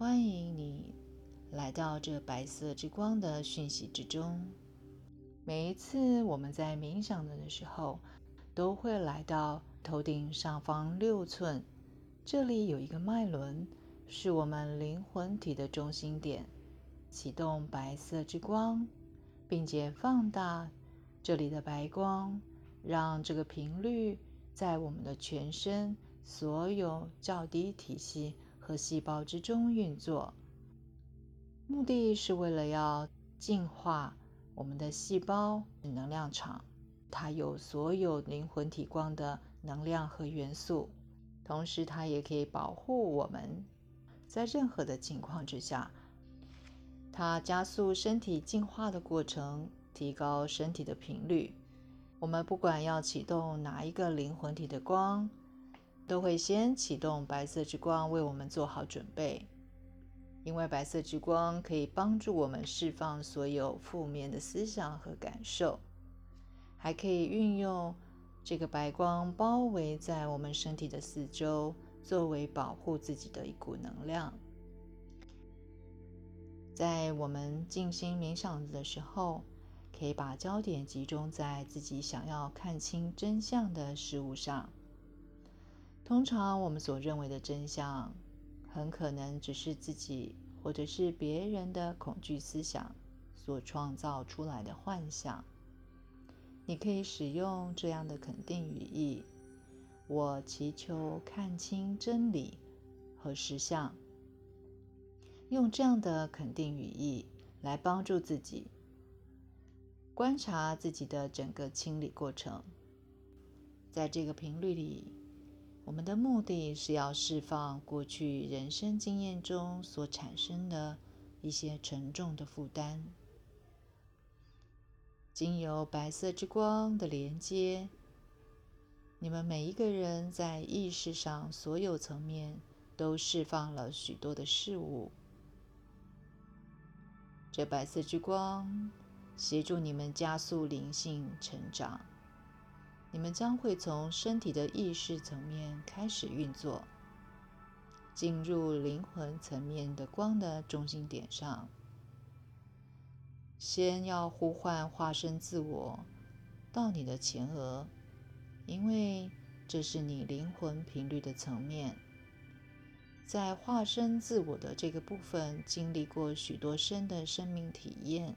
欢迎你来到这白色之光的讯息之中。每一次我们在冥想的时候，都会来到头顶上方六寸，这里有一个脉轮，是我们灵魂体的中心点。启动白色之光，并且放大这里的白光，让这个频率在我们的全身所有较低体系。和细胞之中运作，目的是为了要净化我们的细胞能量场。它有所有灵魂体光的能量和元素，同时它也可以保护我们，在任何的情况之下，它加速身体进化的过程，提高身体的频率。我们不管要启动哪一个灵魂体的光。都会先启动白色之光，为我们做好准备。因为白色之光可以帮助我们释放所有负面的思想和感受，还可以运用这个白光包围在我们身体的四周，作为保护自己的一股能量。在我们静心冥想的时候，可以把焦点集中在自己想要看清真相的事物上。通常我们所认为的真相，很可能只是自己或者是别人的恐惧思想所创造出来的幻想。你可以使用这样的肯定语义：“我祈求看清真理和实相。”用这样的肯定语义来帮助自己观察自己的整个清理过程，在这个频率里。我们的目的是要释放过去人生经验中所产生的一些沉重的负担，经由白色之光的连接，你们每一个人在意识上所有层面都释放了许多的事物。这白色之光协助你们加速灵性成长。你们将会从身体的意识层面开始运作，进入灵魂层面的光的中心点上。先要呼唤化身自我到你的前额，因为这是你灵魂频率的层面。在化身自我的这个部分，经历过许多生的生命体验。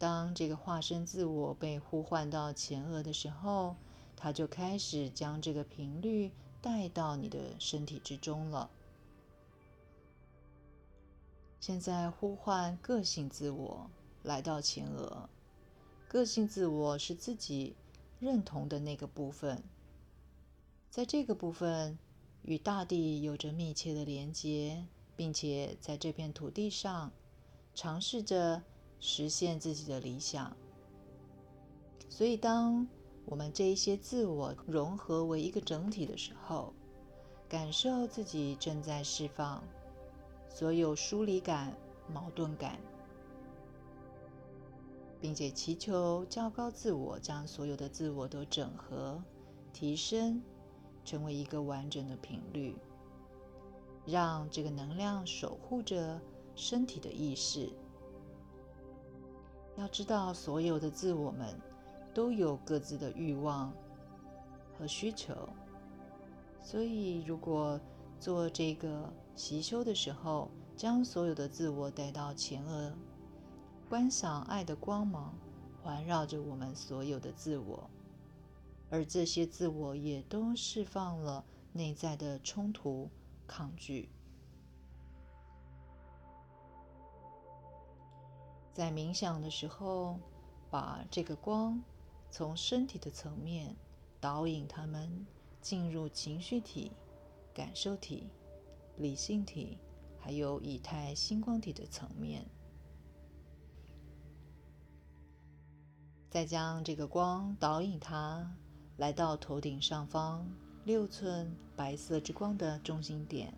当这个化身自我被呼唤到前额的时候，它就开始将这个频率带到你的身体之中了。现在呼唤个性自我来到前额，个性自我是自己认同的那个部分，在这个部分与大地有着密切的连接，并且在这片土地上尝试着。实现自己的理想。所以，当我们这一些自我融合为一个整体的时候，感受自己正在释放所有疏离感、矛盾感，并且祈求较高自我将所有的自我都整合、提升，成为一个完整的频率，让这个能量守护着身体的意识。要知道，所有的自我们都有各自的欲望和需求，所以如果做这个习修的时候，将所有的自我带到前额，观赏爱的光芒环绕着我们所有的自我，而这些自我也都释放了内在的冲突、抗拒。在冥想的时候，把这个光从身体的层面导引他们进入情绪体、感受体、理性体，还有以太星光体的层面，再将这个光导引它来到头顶上方六寸白色之光的中心点。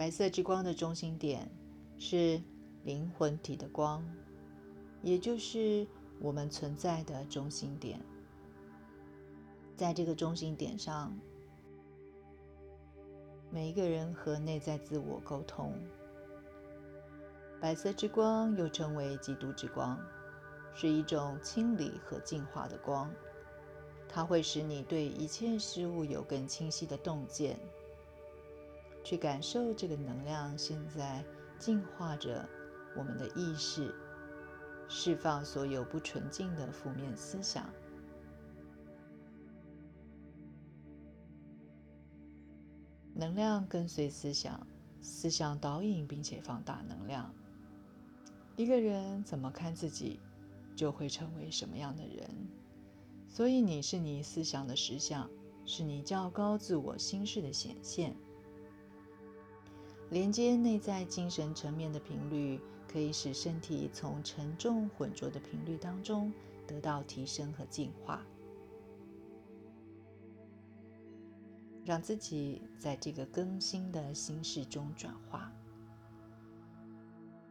白色之光的中心点是灵魂体的光，也就是我们存在的中心点。在这个中心点上，每一个人和内在自我沟通。白色之光又称为基督之光，是一种清理和净化的光，它会使你对一切事物有更清晰的洞见。去感受这个能量，现在净化着我们的意识，释放所有不纯净的负面思想。能量跟随思想，思想导引并且放大能量。一个人怎么看自己，就会成为什么样的人。所以，你是你思想的实相，是你较高自我心事的显现。连接内在精神层面的频率，可以使身体从沉重浑浊的频率当中得到提升和净化，让自己在这个更新的心事中转化。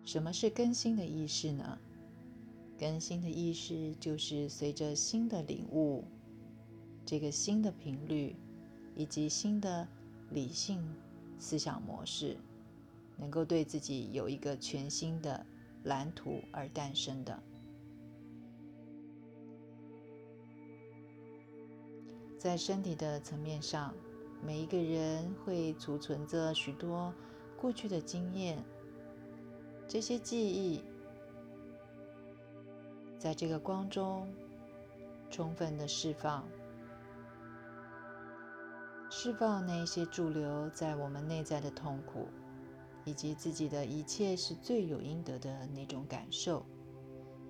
什么是更新的意识呢？更新的意识就是随着新的领悟，这个新的频率以及新的理性思想模式。能够对自己有一个全新的蓝图而诞生的，在身体的层面上，每一个人会储存着许多过去的经验，这些记忆在这个光中充分的释放，释放那些驻留在我们内在的痛苦。以及自己的一切是罪有应得的那种感受，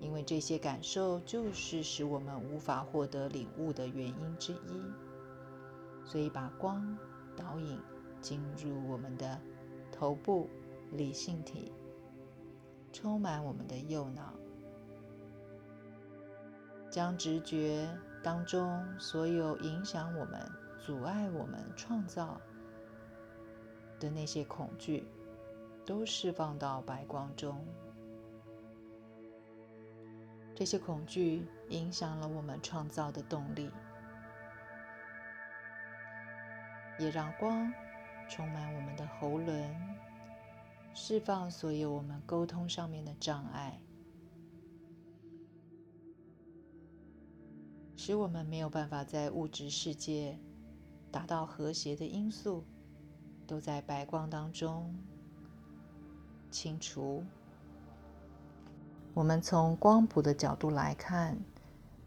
因为这些感受就是使我们无法获得领悟的原因之一。所以，把光导引进入我们的头部理性体，充满我们的右脑，将直觉当中所有影响我们、阻碍我们创造的那些恐惧。都释放到白光中。这些恐惧影响了我们创造的动力，也让光充满我们的喉轮，释放所有我们沟通上面的障碍，使我们没有办法在物质世界达到和谐的因素，都在白光当中。清除。我们从光谱的角度来看，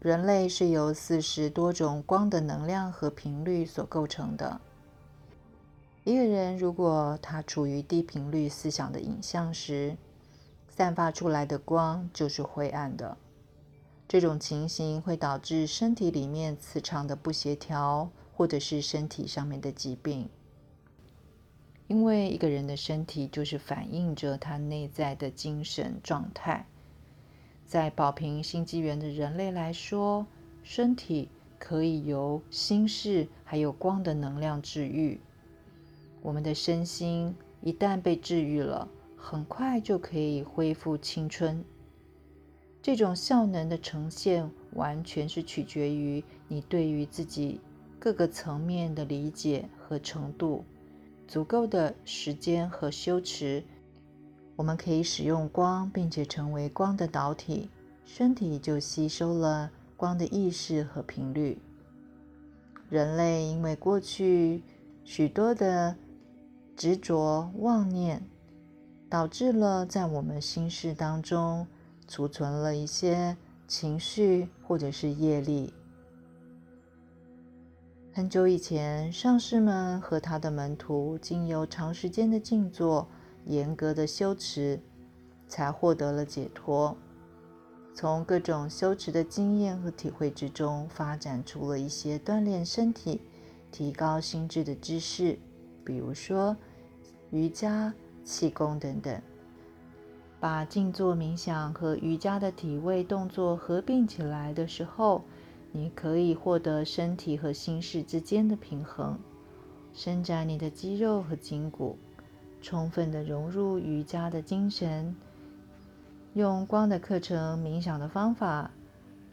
人类是由四十多种光的能量和频率所构成的。一个人如果他处于低频率思想的影像时，散发出来的光就是灰暗的。这种情形会导致身体里面磁场的不协调，或者是身体上面的疾病。因为一个人的身体就是反映着他内在的精神状态。在宝瓶新纪元的人类来说，身体可以由心事还有光的能量治愈。我们的身心一旦被治愈了，很快就可以恢复青春。这种效能的呈现，完全是取决于你对于自己各个层面的理解和程度。足够的时间和修持，我们可以使用光，并且成为光的导体，身体就吸收了光的意识和频率。人类因为过去许多的执着妄念，导致了在我们心事当中储存了一些情绪或者是业力。很久以前，上师们和他的门徒经由长时间的静坐、严格的修持，才获得了解脱。从各种修持的经验和体会之中，发展出了一些锻炼身体、提高心智的知识，比如说瑜伽、气功等等。把静坐冥想和瑜伽的体位动作合并起来的时候，你可以获得身体和心事之间的平衡，伸展你的肌肉和筋骨，充分的融入瑜伽的精神。用光的课程、冥想的方法，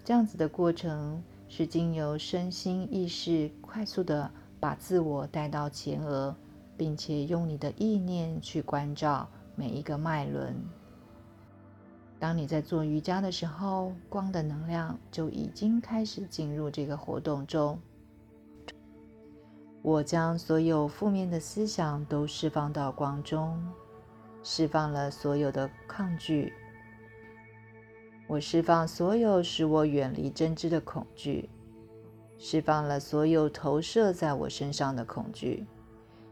这样子的过程是经由身心意识快速的把自我带到前额，并且用你的意念去关照每一个脉轮。当你在做瑜伽的时候，光的能量就已经开始进入这个活动中。我将所有负面的思想都释放到光中，释放了所有的抗拒。我释放所有使我远离真知的恐惧，释放了所有投射在我身上的恐惧。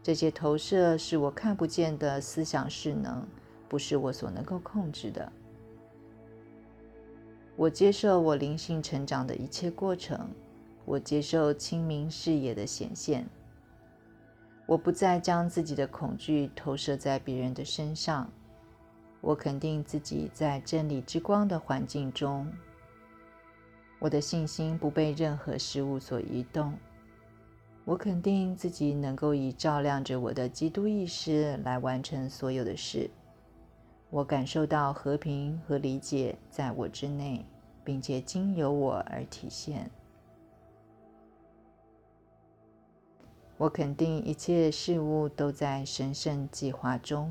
这些投射是我看不见的思想势能，不是我所能够控制的。我接受我灵性成长的一切过程，我接受清明视野的显现。我不再将自己的恐惧投射在别人的身上。我肯定自己在真理之光的环境中，我的信心不被任何事物所移动。我肯定自己能够以照亮着我的基督意识来完成所有的事。我感受到和平和理解在我之内，并且经由我而体现。我肯定一切事物都在神圣计划中。